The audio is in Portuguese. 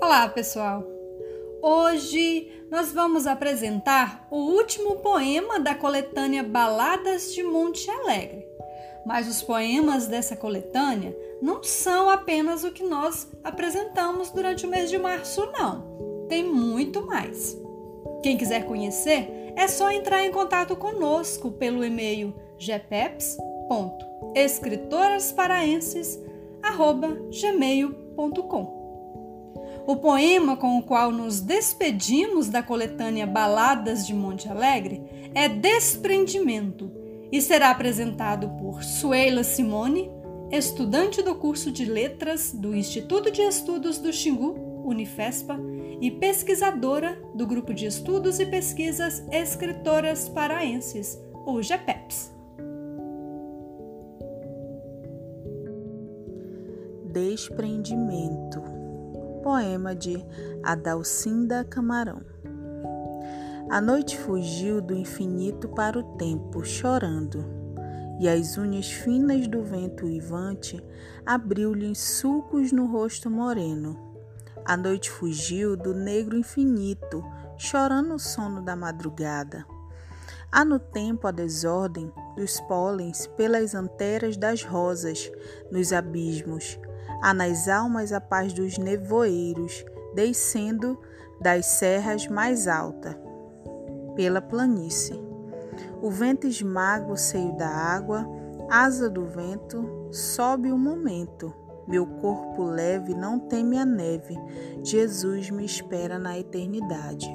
Olá, pessoal! Hoje nós vamos apresentar o último poema da coletânea Baladas de Monte Alegre. Mas os poemas dessa coletânea não são apenas o que nós apresentamos durante o mês de março, não. Tem muito mais. Quem quiser conhecer, é só entrar em contato conosco pelo e-mail gpeps.escritorasparaenses.gmail.com o poema com o qual nos despedimos da coletânea Baladas de Monte Alegre é Desprendimento e será apresentado por Suela Simone, estudante do curso de Letras do Instituto de Estudos do Xingu, Unifespa, e pesquisadora do Grupo de Estudos e Pesquisas Escritoras Paraenses, o GEPEPS. Desprendimento Poema de Adalcinda Camarão. A noite fugiu do infinito para o tempo, chorando, e as unhas finas do vento uivante abriu-lhe sulcos no rosto moreno. A noite fugiu do negro infinito, chorando o sono da madrugada. Há no tempo a desordem dos pólens pelas anteras das rosas, nos abismos, Há nas almas a paz dos nevoeiros, descendo das serras mais altas, pela planície. O vento esmaga o seio da água, asa do vento, sobe o momento. Meu corpo leve não teme a neve, Jesus me espera na eternidade.